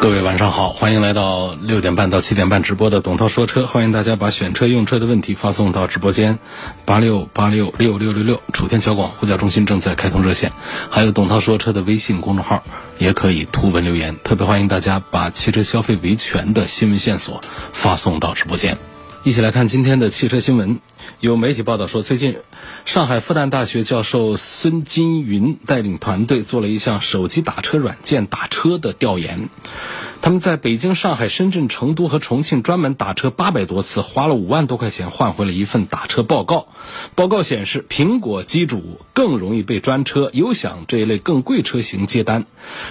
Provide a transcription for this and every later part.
各位晚上好，欢迎来到六点半到七点半直播的董涛说车，欢迎大家把选车用车的问题发送到直播间八六八六六六六六，楚天桥广呼叫中心正在开通热线，还有董涛说车的微信公众号也可以图文留言，特别欢迎大家把汽车消费维权的新闻线索发送到直播间。一起来看今天的汽车新闻。有媒体报道说，最近上海复旦大学教授孙金云带领团队做了一项手机打车软件打车的调研。他们在北京、上海、深圳、成都和重庆专门打车八百多次，花了五万多块钱换回了一份打车报告。报告显示，苹果机主更容易被专车、优享这一类更贵车型接单。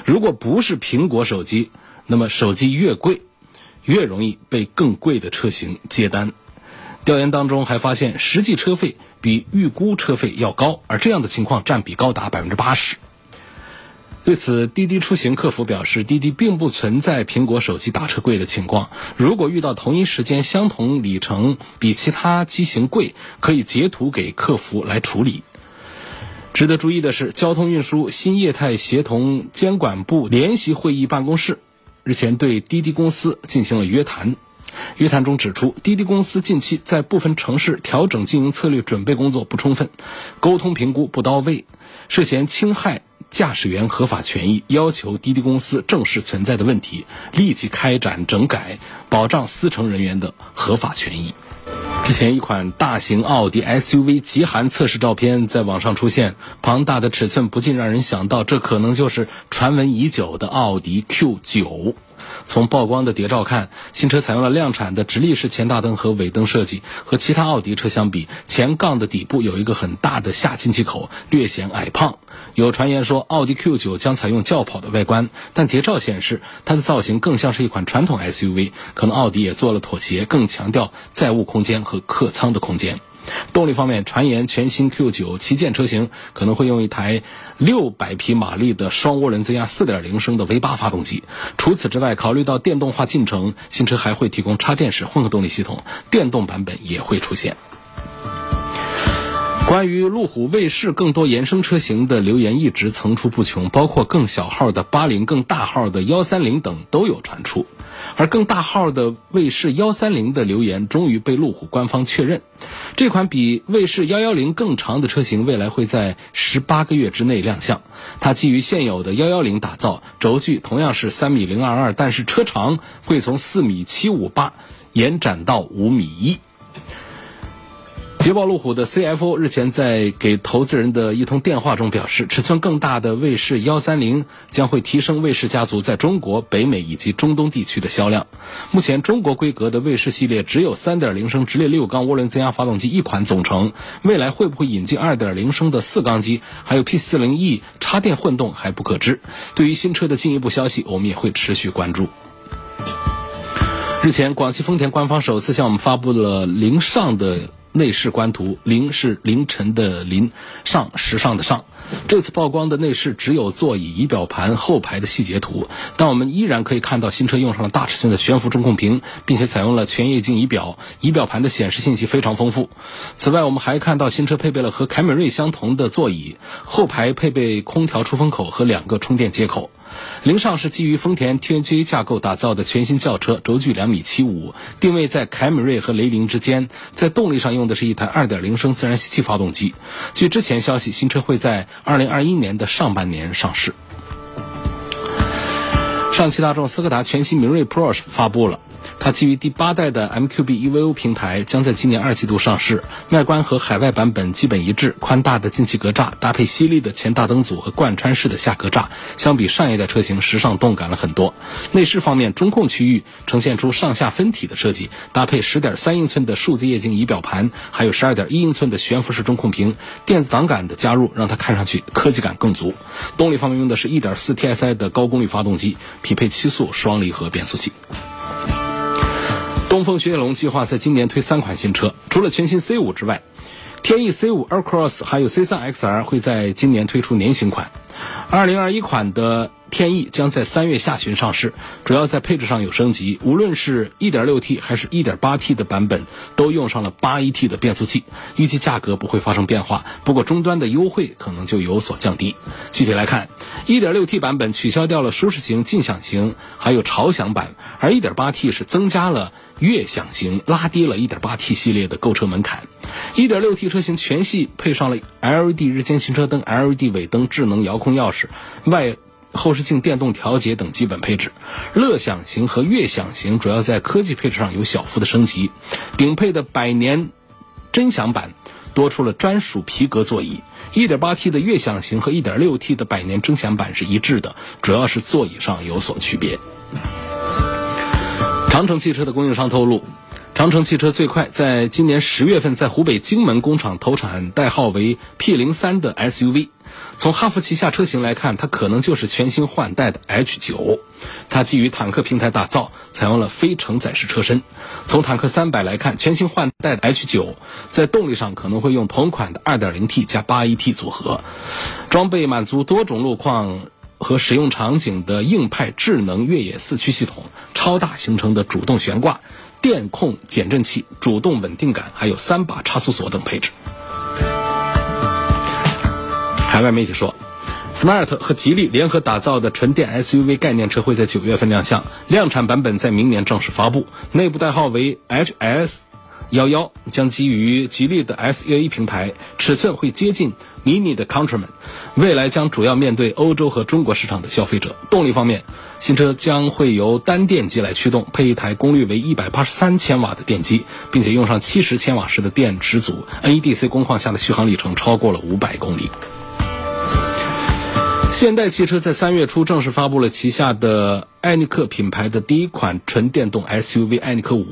如果不是苹果手机，那么手机越贵。越容易被更贵的车型接单。调研当中还发现，实际车费比预估车费要高，而这样的情况占比高达百分之八十。对此，滴滴出行客服表示，滴滴并不存在苹果手机打车贵的情况。如果遇到同一时间相同里程比其他机型贵，可以截图给客服来处理。值得注意的是，交通运输新业态协同监管部联席会议办公室。日前对滴滴公司进行了约谈，约谈中指出，滴滴公司近期在部分城市调整经营策略准备工作不充分，沟通评估不到位，涉嫌侵害驾驶员合法权益，要求滴滴公司正视存在的问题，立即开展整改，保障司乘人员的合法权益。之前一款大型奥迪 SUV 极寒测试照片在网上出现，庞大的尺寸不禁让人想到，这可能就是传闻已久的奥迪 Q9。从曝光的谍照看，新车采用了量产的直立式前大灯和尾灯设计，和其他奥迪车相比，前杠的底部有一个很大的下进气口，略显矮胖。有传言说奥迪 Q9 将采用轿跑的外观，但谍照显示它的造型更像是一款传统 SUV，可能奥迪也做了妥协，更强调载物空间和客舱的空间。动力方面，传言全新 Q9 旗舰车型可能会用一台600匹马力的双涡轮增压4.0升的 V8 发动机。除此之外，考虑到电动化进程，新车还会提供插电式混合动力系统，电动版本也会出现。关于路虎卫士更多衍生车型的留言一直层出不穷，包括更小号的八零、更大号的幺三零等都有传出。而更大号的卫士幺三零的留言终于被路虎官方确认，这款比卫士幺幺零更长的车型未来会在十八个月之内亮相。它基于现有的幺幺零打造，轴距同样是三米零二二，但是车长会从四米七五八延展到五米一。捷豹路虎的 CFO 日前在给投资人的一通电话中表示，尺寸更大的卫士幺三零将会提升卫士家族在中国、北美以及中东地区的销量。目前中国规格的卫士系列只有三点零升直列六缸涡轮增压发动机一款总成，未来会不会引进二点零升的四缸机，还有 P 四零 E 插电混动还不可知。对于新车的进一步消息，我们也会持续关注。日前，广汽丰田官方首次向我们发布了零上的。内饰官图，凌是凌晨的凌，上时尚的上。这次曝光的内饰只有座椅、仪表盘后排的细节图，但我们依然可以看到新车用上了大尺寸的悬浮中控屏，并且采用了全液晶仪表，仪表盘的显示信息非常丰富。此外，我们还看到新车配备了和凯美瑞相同的座椅，后排配备空调出风口和两个充电接口。凌尚是基于丰田 TNGA 架构打造的全新轿车，轴距两米七五，定位在凯美瑞和雷凌之间。在动力上用的是一台二点零升自然吸气发动机。据之前消息，新车会在二零二一年的上半年上市。上汽大众斯柯达全新明锐 Pro 发布了。它基于第八代的 MQB EVO 平台，将在今年二季度上市。外观和海外版本基本一致，宽大的进气格栅搭配犀利的前大灯组和贯穿式的下格栅，相比上一代车型时尚动感了很多。内饰方面，中控区域呈现出上下分体的设计，搭配10.3英寸的数字液晶仪表盘，还有12.1英寸的悬浮式中控屏，电子档杆的加入让它看上去科技感更足。动力方面用的是一点四 TSI 的高功率发动机，匹配七速双离合变速器。东风雪铁龙计划在今年推三款新车，除了全新 C5 之外，天翼 C5、Aircross 还有 C3 XR 会在今年推出年型款。二零二一款的天翼将在三月下旬上市，主要在配置上有升级，无论是 1.6T 还是 1.8T 的版本，都用上了 8AT 的变速器。预计价格不会发生变化，不过终端的优惠可能就有所降低。具体来看，1.6T 版本取消掉了舒适型、劲享型，还有潮享版，而 1.8T 是增加了悦享型，拉低了 1.8T 系列的购车门槛。1.6T 车型全系配上了 LED 日间行车灯、LED 尾灯、智能遥控钥匙、外。后视镜电动调节等基本配置，乐享型和悦享型主要在科技配置上有小幅的升级，顶配的百年臻享版多出了专属皮革座椅，1.8T 的悦享型和 1.6T 的百年臻享版是一致的，主要是座椅上有所区别。长城汽车的供应商透露。长城汽车最快在今年十月份在湖北荆门工厂投产代号为 P 零三的 SUV。从哈弗旗下车型来看，它可能就是全新换代的 H 九。它基于坦克平台打造，采用了非承载式车身。从坦克三百来看，全新换代的 H 九在动力上可能会用同款的 2.0T 加 8AT 组合，装备满足多种路况和使用场景的硬派智能越野四驱系统，超大行程的主动悬挂。电控减震器、主动稳定杆，还有三把差速锁等配置。海外媒体说，Smart 和吉利联合打造的纯电 SUV 概念车会在九月份亮相，量产版本在明年正式发布，内部代号为 HS。幺幺将基于吉利的 S 幺一平台，尺寸会接近 Mini 的 Countryman，未来将主要面对欧洲和中国市场的消费者。动力方面，新车将会由单电机来驱动，配一台功率为一百八十三千瓦的电机，并且用上七十千瓦时的电池组，NEDC 工况下的续航里程超过了五百公里。现代汽车在三月初正式发布了旗下的艾尼克品牌的第一款纯电动 SUV 艾尼克五。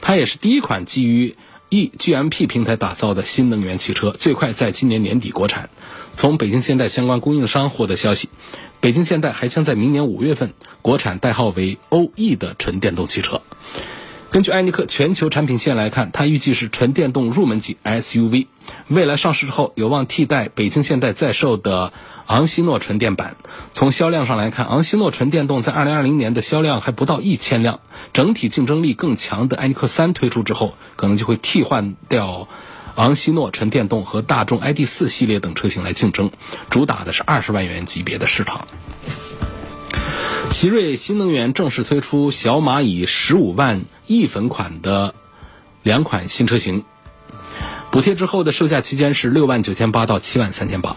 它也是第一款基于 eGMP 平台打造的新能源汽车，最快在今年年底国产。从北京现代相关供应商获得消息，北京现代还将在明年五月份国产代号为 OE 的纯电动汽车。根据艾尼克全球产品线来看，它预计是纯电动入门级 SUV，未来上市之后有望替代北京现代在售的昂希诺纯电版。从销量上来看，昂希诺纯电动在2020年的销量还不到一千辆，整体竞争力更强的艾尼克三推出之后，可能就会替换掉昂希诺纯电动和大众 ID.4 系列等车型来竞争，主打的是二十万元级别的市场。奇瑞新能源正式推出小蚂蚁十五万一粉款的两款新车型，补贴之后的售价区间是六万九千八到七万三千八。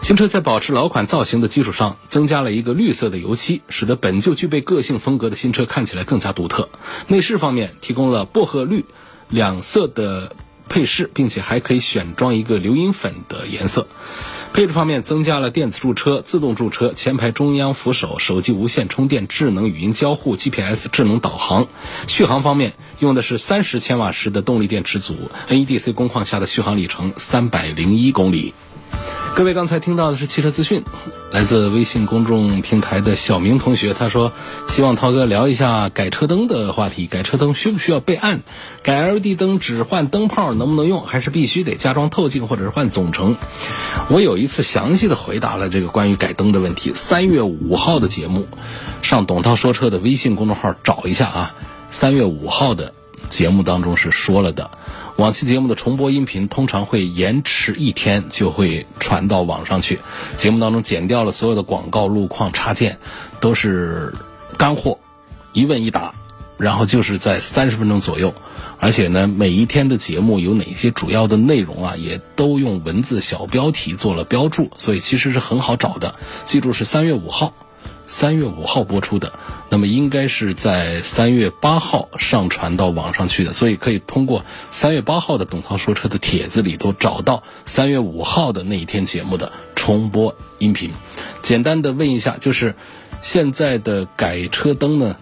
新车在保持老款造型的基础上，增加了一个绿色的油漆，使得本就具备个性风格的新车看起来更加独特。内饰方面提供了薄荷绿两色的配饰，并且还可以选装一个流银粉的颜色。配置方面增加了电子驻车、自动驻车、前排中央扶手、手机无线充电、智能语音交互、GPS 智能导航。续航方面用的是三十千瓦时的动力电池组，NEDC 工况下的续航里程三百零一公里。各位刚才听到的是汽车资讯，来自微信公众平台的小明同学，他说希望涛哥聊一下改车灯的话题。改车灯需不需要备案？改 LED 灯只换灯泡能不能用？还是必须得加装透镜或者是换总成？我有一次详细的回答了这个关于改灯的问题。三月五号的节目，上董涛说车的微信公众号找一下啊。三月五号的节目当中是说了的。往期节目的重播音频通常会延迟一天就会传到网上去，节目当中剪掉了所有的广告、路况、插件，都是干货，一问一答，然后就是在三十分钟左右，而且呢，每一天的节目有哪些主要的内容啊，也都用文字小标题做了标注，所以其实是很好找的。记住是三月五号，三月五号播出的，那么应该是在三月八号上传到网上去的，所以可以通过三月八号的董涛说车的帖子里头找到三月五号的那一天节目的重播音频。简单的问一下，就是现在的改车灯呢？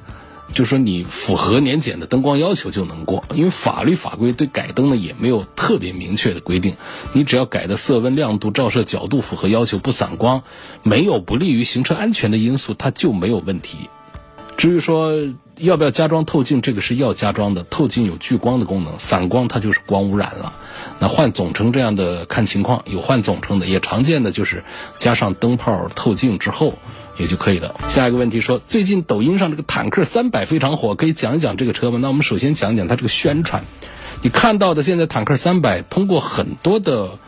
就说，你符合年检的灯光要求就能过，因为法律法规对改灯呢也没有特别明确的规定。你只要改的色温、亮度、照射角度符合要求，不散光，没有不利于行车安全的因素，它就没有问题。至于说要不要加装透镜，这个是要加装的。透镜有聚光的功能，散光它就是光污染了。那换总成这样的看情况，有换总成的，也常见的就是加上灯泡透镜之后。也就可以了。下一个问题说，最近抖音上这个坦克三百非常火，可以讲一讲这个车吗？那我们首先讲讲它这个宣传。你看到的现在坦克三百，通过很多的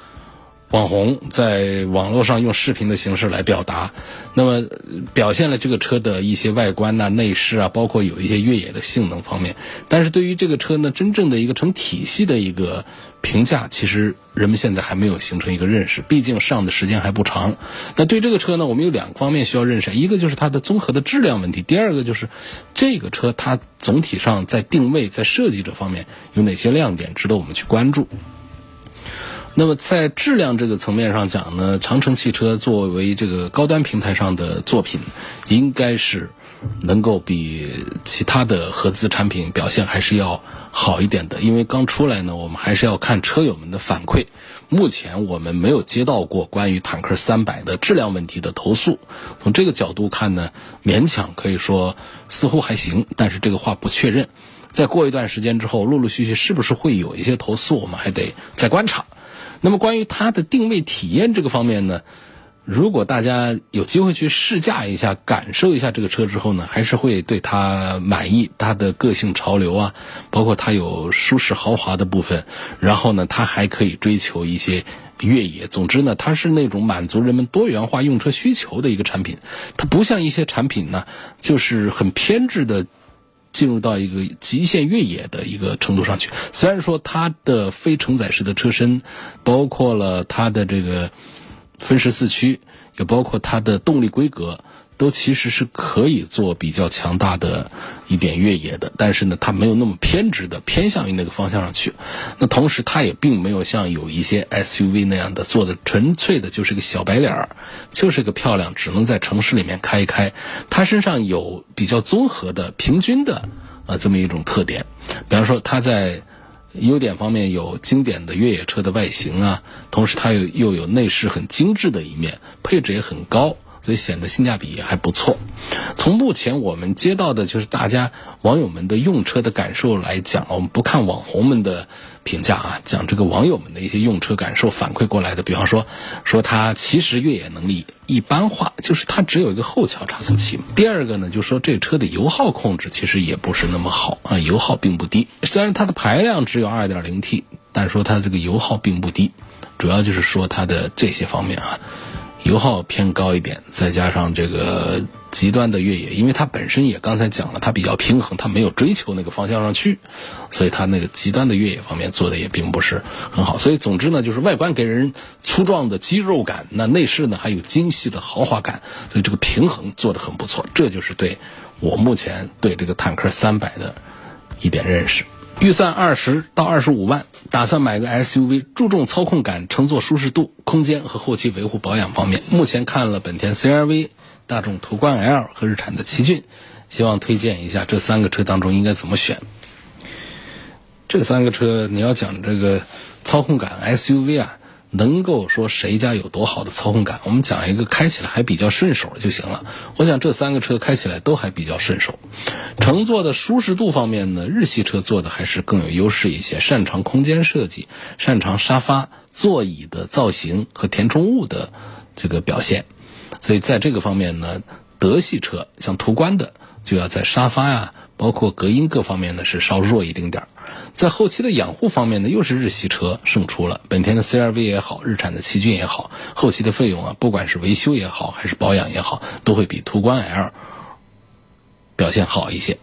网红在网络上用视频的形式来表达，那么表现了这个车的一些外观呐、内饰啊，包括有一些越野的性能方面。但是对于这个车呢，真正的一个成体系的一个。评价其实人们现在还没有形成一个认识，毕竟上的时间还不长。那对这个车呢，我们有两个方面需要认识，一个就是它的综合的质量问题，第二个就是这个车它总体上在定位、在设计这方面有哪些亮点值得我们去关注。那么在质量这个层面上讲呢，长城汽车作为这个高端平台上的作品，应该是。能够比其他的合资产品表现还是要好一点的，因为刚出来呢，我们还是要看车友们的反馈。目前我们没有接到过关于坦克三百的质量问题的投诉，从这个角度看呢，勉强可以说似乎还行，但是这个话不确认。再过一段时间之后，陆陆续续是不是会有一些投诉，我们还得再观察。那么关于它的定位体验这个方面呢？如果大家有机会去试驾一下、感受一下这个车之后呢，还是会对它满意。它的个性潮流啊，包括它有舒适豪华的部分，然后呢，它还可以追求一些越野。总之呢，它是那种满足人们多元化用车需求的一个产品。它不像一些产品呢，就是很偏执的进入到一个极限越野的一个程度上去。虽然说它的非承载式的车身，包括了它的这个。分时四驱，也包括它的动力规格，都其实是可以做比较强大的一点越野的。但是呢，它没有那么偏执的偏向于那个方向上去。那同时，它也并没有像有一些 SUV 那样的做的纯粹的就是个小白脸儿，就是个漂亮，只能在城市里面开一开。它身上有比较综合的、平均的啊这么一种特点。比方说，它在。优点方面有经典的越野车的外形啊，同时它又又有内饰很精致的一面，配置也很高，所以显得性价比也还不错。从目前我们接到的就是大家网友们的用车的感受来讲，我们不看网红们的。评价啊，讲这个网友们的一些用车感受反馈过来的，比方说，说它其实越野能力一般化，就是它只有一个后桥差速器。第二个呢，就说这车的油耗控制其实也不是那么好啊，油耗并不低。虽然它的排量只有 2.0T，但是说它这个油耗并不低，主要就是说它的这些方面啊。油耗偏高一点，再加上这个极端的越野，因为它本身也刚才讲了，它比较平衡，它没有追求那个方向上去，所以它那个极端的越野方面做的也并不是很好。所以总之呢，就是外观给人粗壮的肌肉感，那内饰呢还有精细的豪华感，所以这个平衡做的很不错。这就是对我目前对这个坦克三百的一点认识。预算二十到二十五万，打算买个 SUV，注重操控感、乘坐舒适度、空间和后期维护保养方面。目前看了本田 CR-V、大众途观 L 和日产的奇骏，希望推荐一下这三个车当中应该怎么选。这三个车你要讲这个操控感 SUV 啊。能够说谁家有多好的操控感？我们讲一个开起来还比较顺手就行了。我想这三个车开起来都还比较顺手。乘坐的舒适度方面呢，日系车做的还是更有优势一些，擅长空间设计，擅长沙发、座椅的造型和填充物的这个表现。所以在这个方面呢，德系车像途观的就要在沙发呀，包括隔音各方面呢是稍弱一丁点儿。在后期的养护方面呢，又是日系车胜出了。本田的 CR-V 也好，日产的奇骏也好，后期的费用啊，不管是维修也好，还是保养也好，都会比途观 L 表现好一些。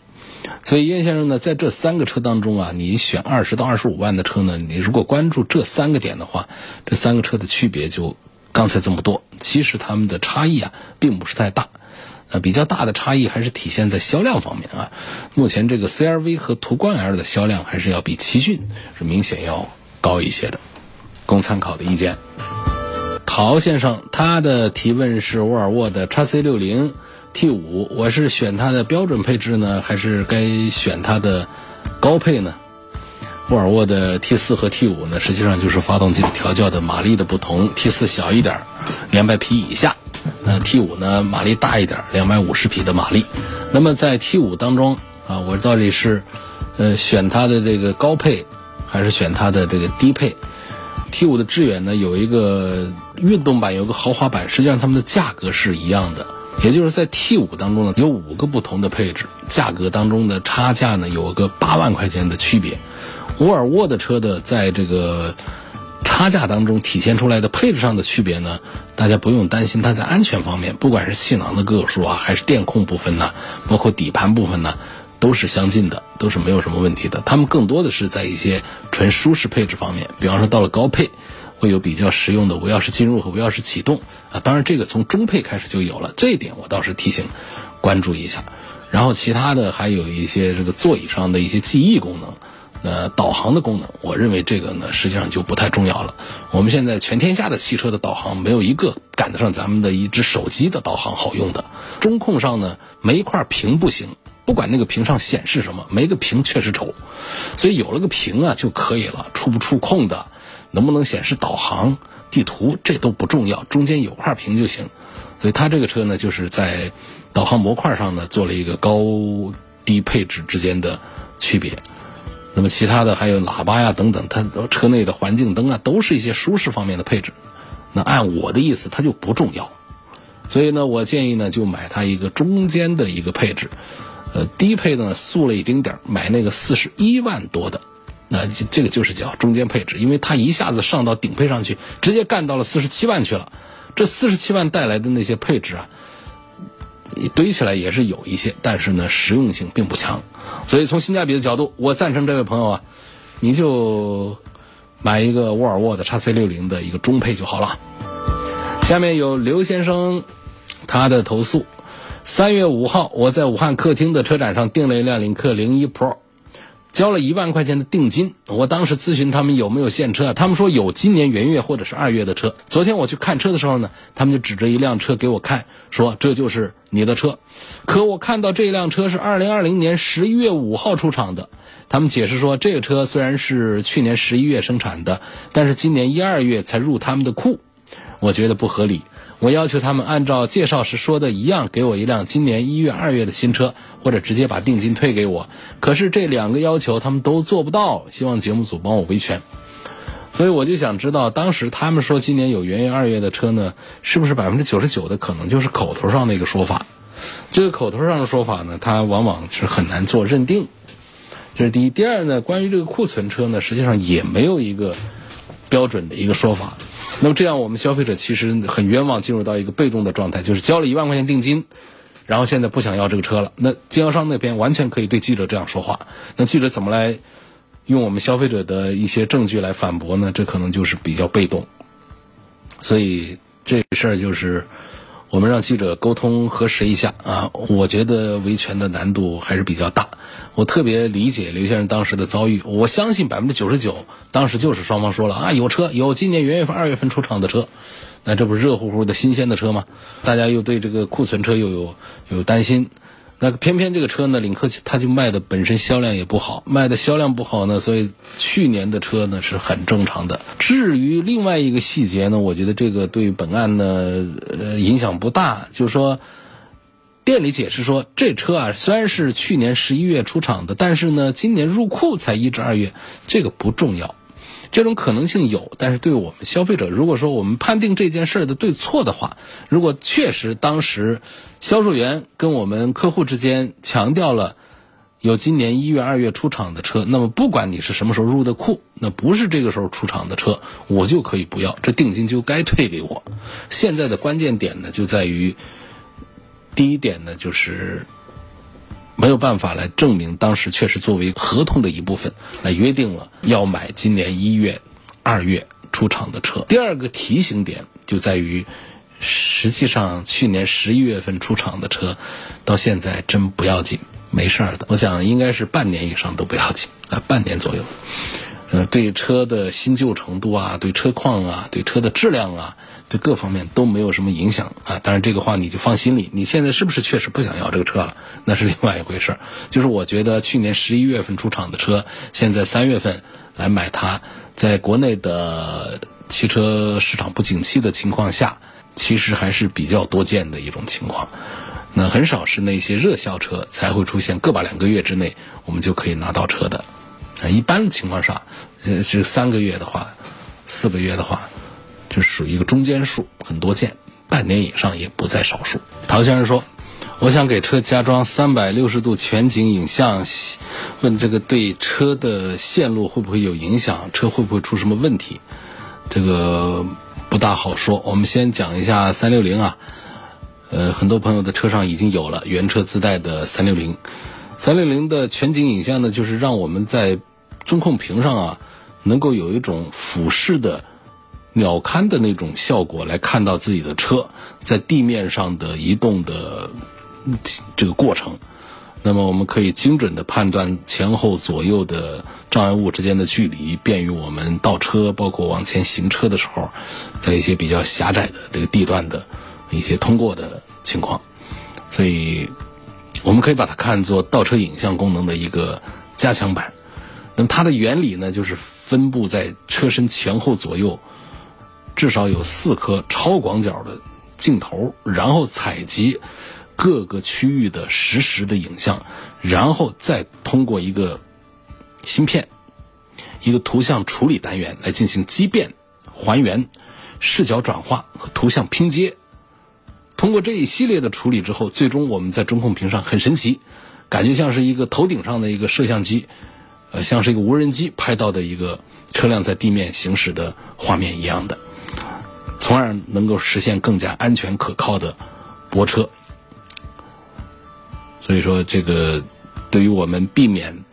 所以，叶先生呢，在这三个车当中啊，你选二十到二十五万的车呢，你如果关注这三个点的话，这三个车的区别就刚才这么多。其实他们的差异啊，并不是太大。呃，比较大的差异还是体现在销量方面啊。目前这个 CRV 和途观 L 的销量还是要比奇骏是明显要高一些的，供参考的意见。陶先生他的提问是沃尔沃的 x C 六零 T 五，我是选它的标准配置呢，还是该选它的高配呢？沃尔沃的 T 四和 T 五呢，实际上就是发动机调教的马力的不同，T 四小一点，两百匹以下，呃，T 五呢马力大一点，两百五十匹的马力。那么在 T 五当中啊，我到底是呃选它的这个高配，还是选它的这个低配？T 五的致远呢有一个运动版，有个豪华版，实际上它们的价格是一样的，也就是在 T 五当中呢有五个不同的配置，价格当中的差价呢有个八万块钱的区别。沃尔沃的车的在这个差价当中体现出来的配置上的区别呢，大家不用担心它在安全方面，不管是气囊的个数啊，还是电控部分呢，包括底盘部分呢。都是相近的，都是没有什么问题的。他们更多的是在一些纯舒适配置方面，比方说到了高配，会有比较实用的无钥匙进入和无钥匙启动啊。当然，这个从中配开始就有了，这一点我倒是提醒关注一下。然后其他的还有一些这个座椅上的一些记忆功能，呃，导航的功能，我认为这个呢实际上就不太重要了。我们现在全天下的汽车的导航没有一个赶得上咱们的一只手机的导航好用的。中控上呢，没一块屏不行。不管那个屏上显示什么，没个屏确实丑，所以有了个屏啊就可以了。触不触控的，能不能显示导航、地图，这都不重要，中间有块屏就行。所以它这个车呢，就是在导航模块上呢做了一个高低配置之间的区别。那么其他的还有喇叭呀等等，它车内的环境灯啊，都是一些舒适方面的配置。那按我的意思，它就不重要。所以呢，我建议呢，就买它一个中间的一个配置。呃，低配呢，素了一丁点儿，买那个四十一万多的，那这个就是叫中间配置，因为它一下子上到顶配上去，直接干到了四十七万去了。这四十七万带来的那些配置啊，堆起来也是有一些，但是呢，实用性并不强。所以从性价比的角度，我赞成这位朋友啊，你就买一个沃尔沃的 x C 六零的一个中配就好了。下面有刘先生他的投诉。三月五号，我在武汉客厅的车展上订了一辆领克零一 Pro，交了一万块钱的定金。我当时咨询他们有没有现车，他们说有今年元月或者是二月的车。昨天我去看车的时候呢，他们就指着一辆车给我看，说这就是你的车。可我看到这辆车是二零二零年十一月五号出厂的，他们解释说这个车虽然是去年十一月生产的，但是今年一二月才入他们的库，我觉得不合理。我要求他们按照介绍时说的一样，给我一辆今年一月、二月的新车，或者直接把定金退给我。可是这两个要求他们都做不到，希望节目组帮我维权。所以我就想知道，当时他们说今年有元月、二月的车呢，是不是百分之九十九的可能就是口头上的一个说法？这个口头上的说法呢，它往往是很难做认定。这是第一。第二呢，关于这个库存车呢，实际上也没有一个标准的一个说法。那么这样，我们消费者其实很冤枉，进入到一个被动的状态，就是交了一万块钱定金，然后现在不想要这个车了。那经销商那边完全可以对记者这样说话，那记者怎么来用我们消费者的一些证据来反驳呢？这可能就是比较被动。所以这事儿就是。我们让记者沟通核实一下啊，我觉得维权的难度还是比较大。我特别理解刘先生当时的遭遇，我相信百分之九十九当时就是双方说了啊，有车有今年元月份、二月份出厂的车，那这不是热乎乎的新鲜的车吗？大家又对这个库存车又有有担心。那偏偏这个车呢，领克它就卖的本身销量也不好，卖的销量不好呢，所以去年的车呢是很正常的。至于另外一个细节呢，我觉得这个对本案呢影响不大。就是说，店里解释说，这车啊虽然是去年十一月出厂的，但是呢今年入库才一至二月，这个不重要。这种可能性有，但是对我们消费者，如果说我们判定这件事儿的对错的话，如果确实当时销售员跟我们客户之间强调了有今年一月、二月出厂的车，那么不管你是什么时候入的库，那不是这个时候出厂的车，我就可以不要，这定金就该退给我。现在的关键点呢，就在于第一点呢，就是。没有办法来证明当时确实作为合同的一部分来约定了要买今年一月、二月出厂的车。第二个提醒点就在于，实际上去年十一月份出厂的车，到现在真不要紧，没事儿的。我想应该是半年以上都不要紧啊，半年左右。呃，对车的新旧程度啊，对车况啊，对车的质量啊，对各方面都没有什么影响啊。当然这个话你就放心里。你现在是不是确实不想要这个车了？那是另外一回事儿。就是我觉得去年十一月份出厂的车，现在三月份来买它，在国内的汽车市场不景气的情况下，其实还是比较多见的一种情况。那很少是那些热销车才会出现个把两个月之内我们就可以拿到车的。啊，一般的情况下，是三个月的话，四个月的话，就属于一个中间数，很多见。半年以上也不在少数。陶先生说：“我想给车加装三百六十度全景影像，问这个对车的线路会不会有影响？车会不会出什么问题？这个不大好说。我们先讲一下三六零啊，呃，很多朋友的车上已经有了原车自带的三六零。三六零的全景影像呢，就是让我们在中控屏上啊，能够有一种俯视的鸟瞰的那种效果，来看到自己的车在地面上的移动的这个过程。那么我们可以精准的判断前后左右的障碍物之间的距离，便于我们倒车，包括往前行车的时候，在一些比较狭窄的这个地段的一些通过的情况。所以，我们可以把它看作倒车影像功能的一个加强版。那么它的原理呢，就是分布在车身前后左右，至少有四颗超广角的镜头，然后采集各个区域的实时的影像，然后再通过一个芯片、一个图像处理单元来进行畸变、还原、视角转化和图像拼接。通过这一系列的处理之后，最终我们在中控屏上很神奇，感觉像是一个头顶上的一个摄像机。呃，像是一个无人机拍到的一个车辆在地面行驶的画面一样的，从而能够实现更加安全可靠的泊车。所以说，这个对于我们避免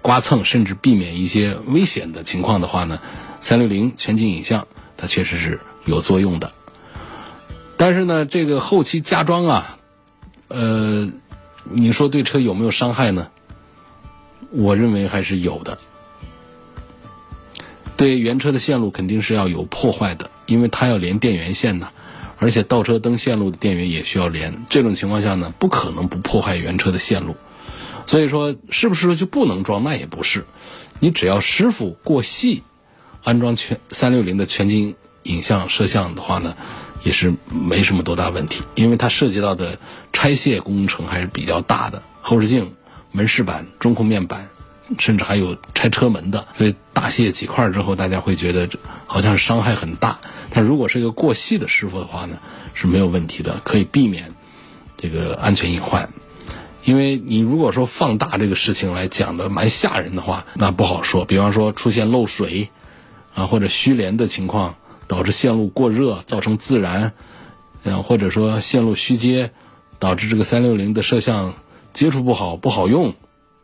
刮蹭，甚至避免一些危险的情况的话呢，三六零全景影像它确实是有作用的。但是呢，这个后期加装啊，呃，你说对车有没有伤害呢？我认为还是有的，对原车的线路肯定是要有破坏的，因为它要连电源线呢，而且倒车灯线路的电源也需要连。这种情况下呢，不可能不破坏原车的线路。所以说，是不是就不能装？那也不是，你只要师傅过细，安装全三六零的全景影像摄像的话呢，也是没什么多大问题，因为它涉及到的拆卸工程还是比较大的，后视镜。门饰板、中控面板，甚至还有拆车门的，所以大卸几块之后，大家会觉得好像是伤害很大。但如果是一个过细的师傅的话呢，是没有问题的，可以避免这个安全隐患。因为你如果说放大这个事情来讲的蛮吓人的话，那不好说。比方说出现漏水啊，或者虚连的情况，导致线路过热造成自燃，嗯，或者说线路虚接，导致这个三六零的摄像。接触不好不好用，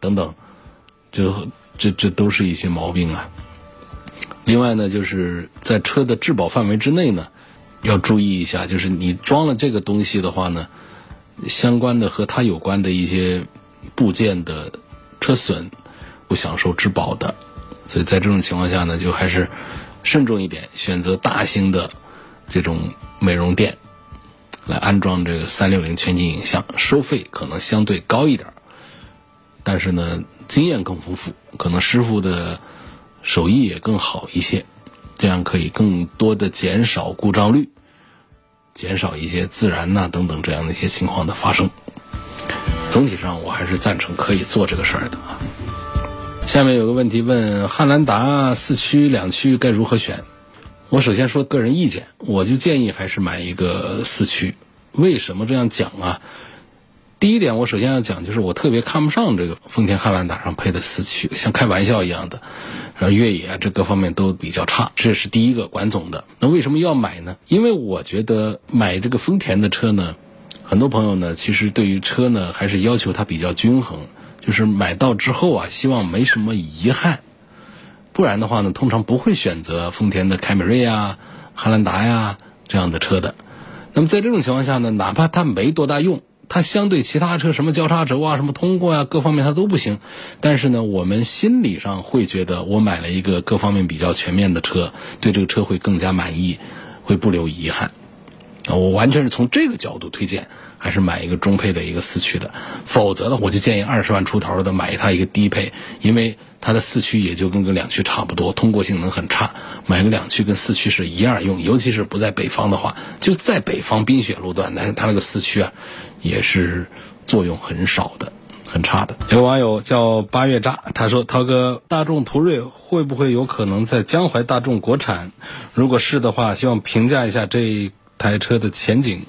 等等，这这这都是一些毛病啊。另外呢，就是在车的质保范围之内呢，要注意一下，就是你装了这个东西的话呢，相关的和它有关的一些部件的车损不享受质保的。所以在这种情况下呢，就还是慎重一点，选择大型的这种美容店。来安装这个三六零全景影像，收费可能相对高一点，但是呢，经验更丰富，可能师傅的手艺也更好一些，这样可以更多的减少故障率，减少一些自燃呐等等这样的一些情况的发生。总体上，我还是赞成可以做这个事儿的啊。下面有个问题问：汉兰达四驱两驱该如何选？我首先说个人意见，我就建议还是买一个四驱。为什么这样讲啊？第一点，我首先要讲就是我特别看不上这个丰田汉兰达上配的四驱，像开玩笑一样的，然后越野啊这各方面都比较差，这是第一个管总的。那为什么要买呢？因为我觉得买这个丰田的车呢，很多朋友呢其实对于车呢还是要求它比较均衡，就是买到之后啊，希望没什么遗憾。不然的话呢，通常不会选择丰田的凯美瑞呀、汉兰达呀这样的车的。那么在这种情况下呢，哪怕它没多大用，它相对其他车什么交叉轴啊、什么通过啊各方面它都不行，但是呢，我们心理上会觉得我买了一个各方面比较全面的车，对这个车会更加满意，会不留遗憾。啊，我完全是从这个角度推荐，还是买一个中配的一个四驱的，否则的我就建议二十万出头的买它一个低配，因为它的四驱也就跟个两驱差不多，通过性能很差，买个两驱跟四驱是一样用，尤其是不在北方的话，就在北方冰雪路段，那它那个四驱啊，也是作用很少的。很差的。有网友叫八月渣，他说：“涛哥，大众途锐会不会有可能在江淮大众国产？如果是的话，希望评价一下这。”台车的前景，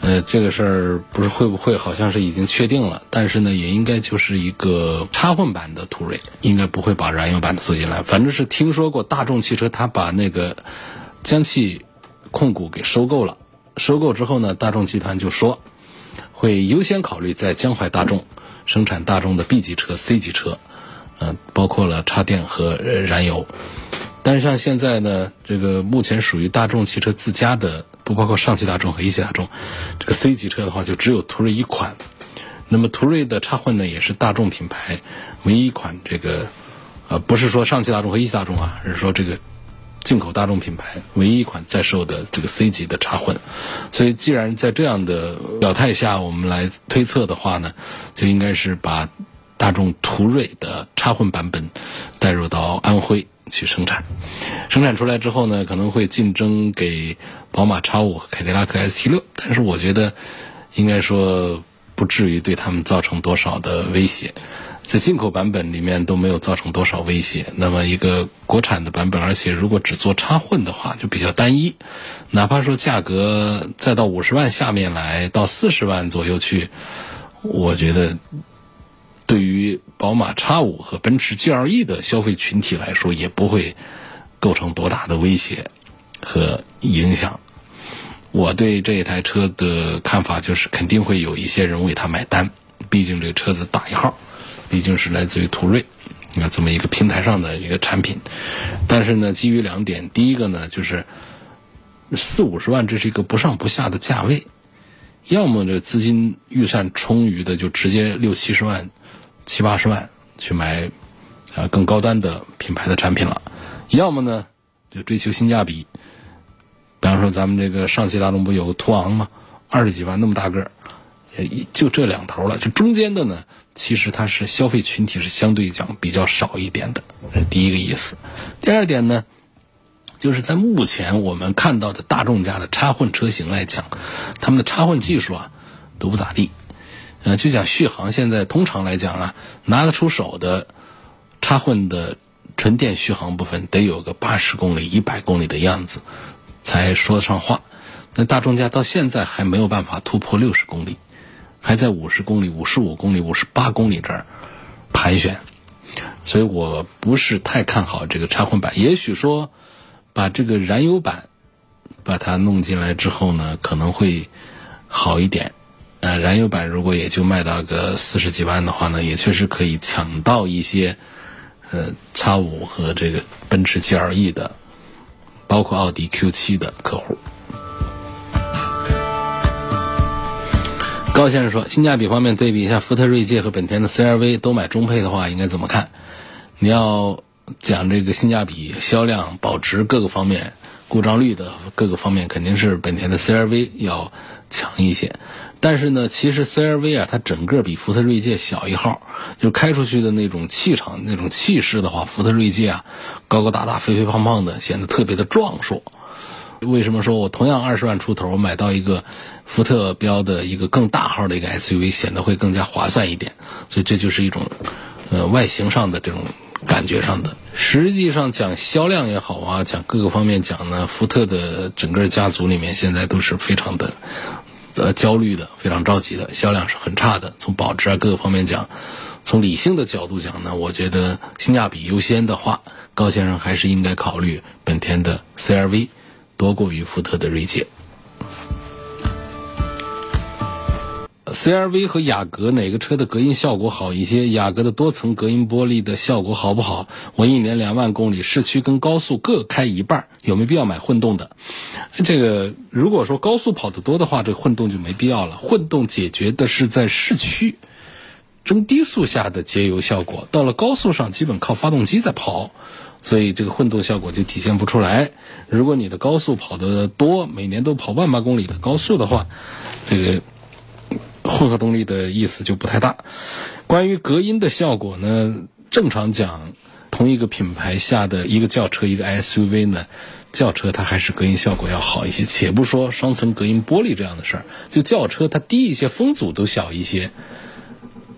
呃，这个事儿不是会不会，好像是已经确定了，但是呢，也应该就是一个插混版的途锐，应该不会把燃油版的做进来。反正是听说过大众汽车，他把那个江汽控股给收购了，收购之后呢，大众集团就说会优先考虑在江淮大众生产大众的 B 级车、C 级车，呃，包括了插电和燃油。但是像现在呢，这个目前属于大众汽车自家的，不包括上汽大众和一汽大众，这个 C 级车的话，就只有途锐一款。那么途锐的插混呢，也是大众品牌唯一一款这个，呃，不是说上汽大众和一汽大众啊，而是说这个进口大众品牌唯一一款在售的这个 C 级的插混。所以，既然在这样的表态下，我们来推测的话呢，就应该是把大众途锐的插混版本带入到安徽。去生产，生产出来之后呢，可能会竞争给宝马 X 五和凯迪拉克 ST 六，但是我觉得应该说不至于对他们造成多少的威胁，在进口版本里面都没有造成多少威胁。那么一个国产的版本，而且如果只做插混的话，就比较单一，哪怕说价格再到五十万下面来，到四十万左右去，我觉得。对于宝马 X 五和奔驰 GLE 的消费群体来说，也不会构成多大的威胁和影响。我对这一台车的看法就是，肯定会有一些人为它买单。毕竟这个车子大一号，毕竟是来自于途锐，啊这么一个平台上的一个产品。但是呢，基于两点，第一个呢，就是四五十万，这是一个不上不下的价位。要么这资金预算充裕的，就直接六七十万。七八十万去买啊更高端的品牌的产品了，要么呢就追求性价比，比方说咱们这个上汽大众不有个途昂吗？二十几万那么大个儿，就这两头了。就中间的呢，其实它是消费群体是相对讲比较少一点的，这是第一个意思。第二点呢，就是在目前我们看到的大众家的插混车型来讲，他们的插混技术啊都不咋地。呃，就讲续航，现在通常来讲啊，拿得出手的插混的纯电续航部分得有个八十公里、一百公里的样子，才说得上话。那大众家到现在还没有办法突破六十公里，还在五十公里、五十五公里、五十八公里这儿盘旋，所以我不是太看好这个插混版。也许说把这个燃油版把它弄进来之后呢，可能会好一点。呃，燃油版如果也就卖到个四十几万的话呢，也确实可以抢到一些，呃，叉五和这个奔驰 GLE 的，包括奥迪 Q 七的客户。高先生说，性价比方面对比一下福特锐界和本田的 CRV，都买中配的话应该怎么看？你要讲这个性价比、销量、保值各个方面、故障率的各个方面，肯定是本田的 CRV 要强一些。但是呢，其实 CRV 啊，它整个比福特锐界小一号，就开出去的那种气场、那种气势的话，福特锐界啊，高高大大、肥肥胖胖的，显得特别的壮硕。为什么说我同样二十万出头我买到一个福特标的一个更大号的一个 SUV，显得会更加划算一点？所以这就是一种呃外形上的这种感觉上的。实际上讲销量也好啊，讲各个方面讲呢，福特的整个家族里面现在都是非常的。呃，焦虑的，非常着急的，销量是很差的。从保值啊各个方面讲，从理性的角度讲呢，我觉得性价比优先的话，高先生还是应该考虑本田的 CRV 多过于福特的锐界。CRV 和雅阁哪个车的隔音效果好一些？雅阁的多层隔音玻璃的效果好不好？我一年两万公里，市区跟高速各开一半，有没有必要买混动的？这个如果说高速跑得多的话，这个混动就没必要了。混动解决的是在市区中低速下的节油效果，到了高速上基本靠发动机在跑，所以这个混动效果就体现不出来。如果你的高速跑得多，每年都跑万把公里的高速的话，这个。混合动力的意思就不太大。关于隔音的效果呢，正常讲，同一个品牌下的一个轿车一个 SUV 呢，轿车它还是隔音效果要好一些。且不说双层隔音玻璃这样的事儿，就轿车它低一些，风阻都小一些，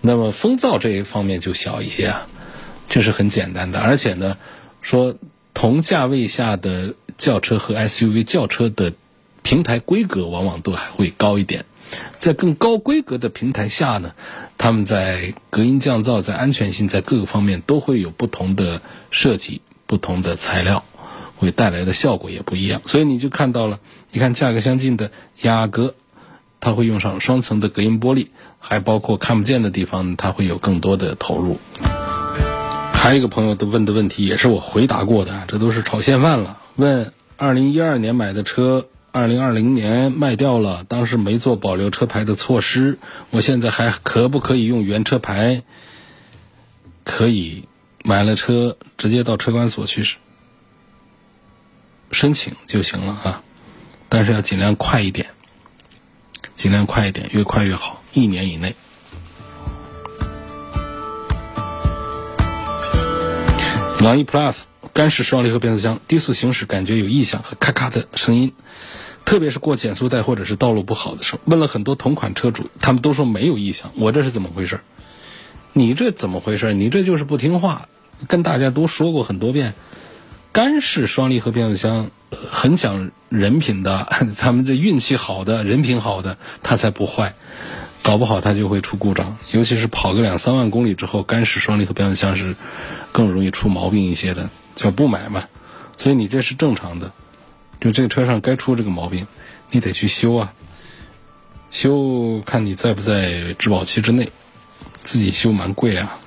那么风噪这一方面就小一些啊，这是很简单的。而且呢，说同价位下的轿车和 SUV 轿车的平台规格往往都还会高一点。在更高规格的平台下呢，他们在隔音降噪、在安全性、在各个方面都会有不同的设计、不同的材料，会带来的效果也不一样。所以你就看到了，你看价格相近的雅阁，它会用上双层的隔音玻璃，还包括看不见的地方，它会有更多的投入。还有一个朋友的问的问题也是我回答过的，这都是炒现饭了。问二零一二年买的车。二零二零年卖掉了，当时没做保留车牌的措施，我现在还可不可以用原车牌？可以，买了车直接到车管所去申请就行了啊，但是要尽量快一点，尽量快一点，越快越好，一年以内。朗逸 Plus 干式双离合变速箱，低速行驶感觉有异响和咔咔的声音。特别是过减速带或者是道路不好的时候，问了很多同款车主，他们都说没有异响。我这是怎么回事？你这怎么回事？你这就是不听话。跟大家都说过很多遍，干式双离合变速箱很讲人品的，他们这运气好的人品好的，它才不坏。搞不好它就会出故障，尤其是跑个两三万公里之后，干式双离合变速箱是更容易出毛病一些的，叫不买嘛。所以你这是正常的。就这个车上该出这个毛病，你得去修啊。修看你在不在质保期之内，自己修蛮贵啊。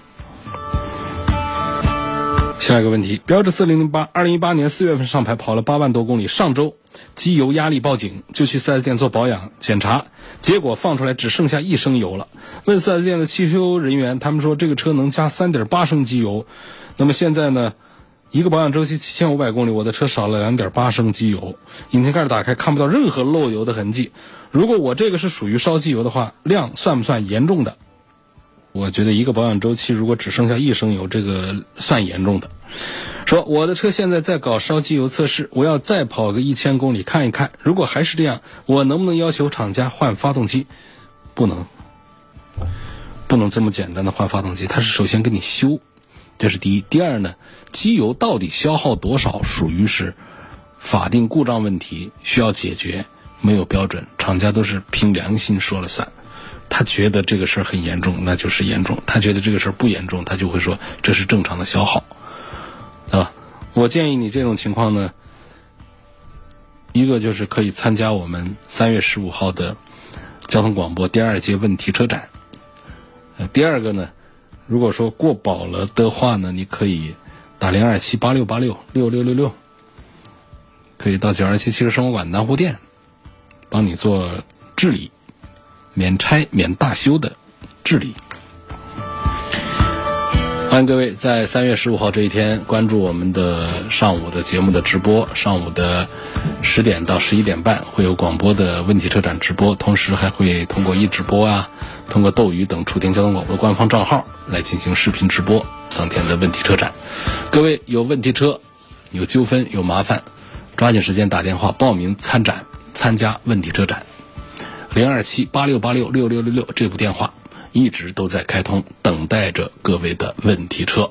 下一个问题，标致四零零八，二零一八年四月份上牌，跑了八万多公里，上周机油压力报警，就去四 S 店做保养检查，结果放出来只剩下一升油了。问四 S 店的汽修人员，他们说这个车能加三点八升机油。那么现在呢？一个保养周期七千五百公里，我的车少了两点八升机油，引擎盖打开看不到任何漏油的痕迹。如果我这个是属于烧机油的话，量算不算严重的？我觉得一个保养周期如果只剩下一升油，这个算严重的。说我的车现在在搞烧机油测试，我要再跑个一千公里看一看，如果还是这样，我能不能要求厂家换发动机？不能，不能这么简单的换发动机，它是首先给你修。这是第一，第二呢，机油到底消耗多少，属于是法定故障问题，需要解决，没有标准，厂家都是凭良心说了算。他觉得这个事儿很严重，那就是严重；他觉得这个事儿不严重，他就会说这是正常的消耗，对吧？我建议你这种情况呢，一个就是可以参加我们三月十五号的交通广播第二届问题车展，呃，第二个呢。如果说过保了的话呢，你可以打零二七八六八六六六六六，可以到九二七汽车生活馆南湖店，帮你做治理，免拆免大修的治理。欢迎各位在三月十五号这一天关注我们的上午的节目的直播，上午的十点到十一点半会有广播的问题车展直播，同时还会通过一直播啊。通过斗鱼等楚天交通广播官方账号来进行视频直播当天的问题车展，各位有问题车、有纠纷、有麻烦，抓紧时间打电话报名参展，参加问题车展，零二七八六八六六六六六这部电话一直都在开通，等待着各位的问题车。